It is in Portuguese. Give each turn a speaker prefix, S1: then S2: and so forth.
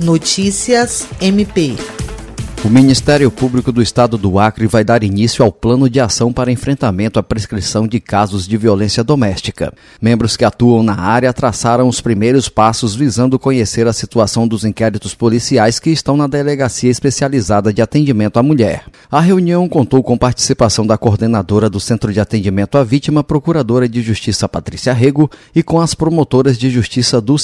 S1: Notícias MP.
S2: O Ministério Público do Estado do Acre vai dar início ao plano de ação para enfrentamento à prescrição de casos de violência doméstica. Membros que atuam na área traçaram os primeiros passos visando conhecer a situação dos inquéritos policiais que estão na Delegacia Especializada de Atendimento à Mulher. A reunião contou com participação da coordenadora do Centro de Atendimento à Vítima, Procuradora de Justiça Patrícia Rego, e com as promotoras de justiça Dulce